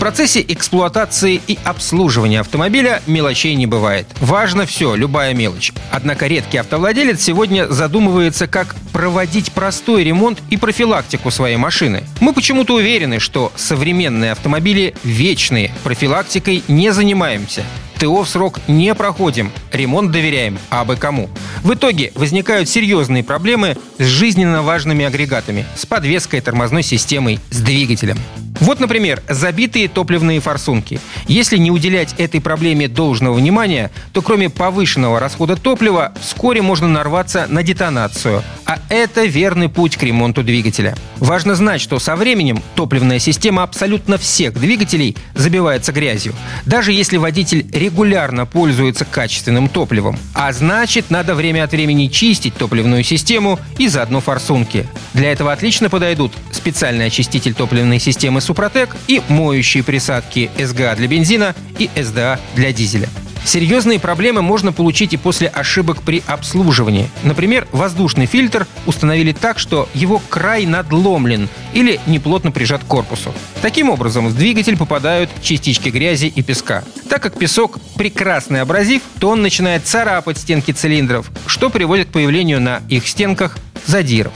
Процессе эксплуатации и обслуживания автомобиля мелочей не бывает. Важно все, любая мелочь. Однако редкий автовладелец сегодня задумывается, как проводить простой ремонт и профилактику своей машины. Мы почему-то уверены, что современные автомобили вечные, профилактикой не занимаемся. ТО в срок не проходим, ремонт доверяем, а бы кому. В итоге возникают серьезные проблемы с жизненно важными агрегатами, с подвеской, тормозной системой, с двигателем. Вот, например, забитые топливные форсунки. Если не уделять этой проблеме должного внимания, то кроме повышенного расхода топлива, вскоре можно нарваться на детонацию. А это верный путь к ремонту двигателя. Важно знать, что со временем топливная система абсолютно всех двигателей забивается грязью. Даже если водитель регулярно пользуется качественным топливом. А значит, надо время от времени чистить топливную систему и заодно форсунки. Для этого отлично подойдут специальный очиститель топливной системы Супротек и моющие присадки СГА для бензина и СДА для дизеля. Серьезные проблемы можно получить и после ошибок при обслуживании. Например, воздушный фильтр установили так, что его край надломлен или неплотно прижат к корпусу. Таким образом, в двигатель попадают частички грязи и песка. Так как песок – прекрасный абразив, то он начинает царапать стенки цилиндров, что приводит к появлению на их стенках задиров.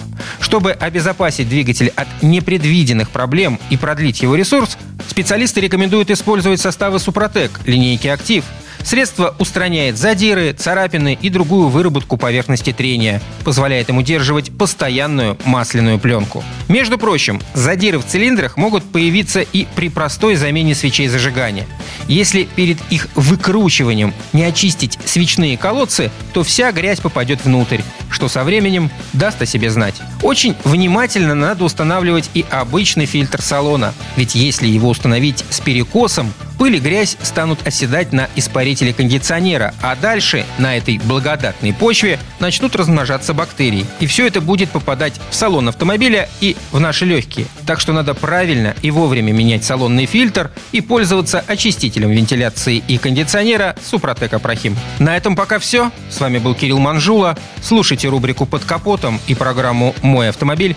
Чтобы обезопасить двигатель от непредвиденных проблем и продлить его ресурс, специалисты рекомендуют использовать составы Супротек линейки «Актив», Средство устраняет задиры, царапины и другую выработку поверхности трения, позволяет им удерживать постоянную масляную пленку. Между прочим, задиры в цилиндрах могут появиться и при простой замене свечей зажигания. Если перед их выкручиванием не очистить свечные колодцы, то вся грязь попадет внутрь, что со временем даст о себе знать. Очень внимательно надо устанавливать и обычный фильтр салона, ведь если его установить с перекосом, Пыль и грязь станут оседать на испарителе кондиционера, а дальше на этой благодатной почве начнут размножаться бактерии. И все это будет попадать в салон автомобиля и в наши легкие. Так что надо правильно и вовремя менять салонный фильтр и пользоваться очистителем вентиляции и кондиционера Супротек Апрахим. На этом пока все. С вами был Кирилл Манжула. Слушайте рубрику «Под капотом» и программу «Мой автомобиль»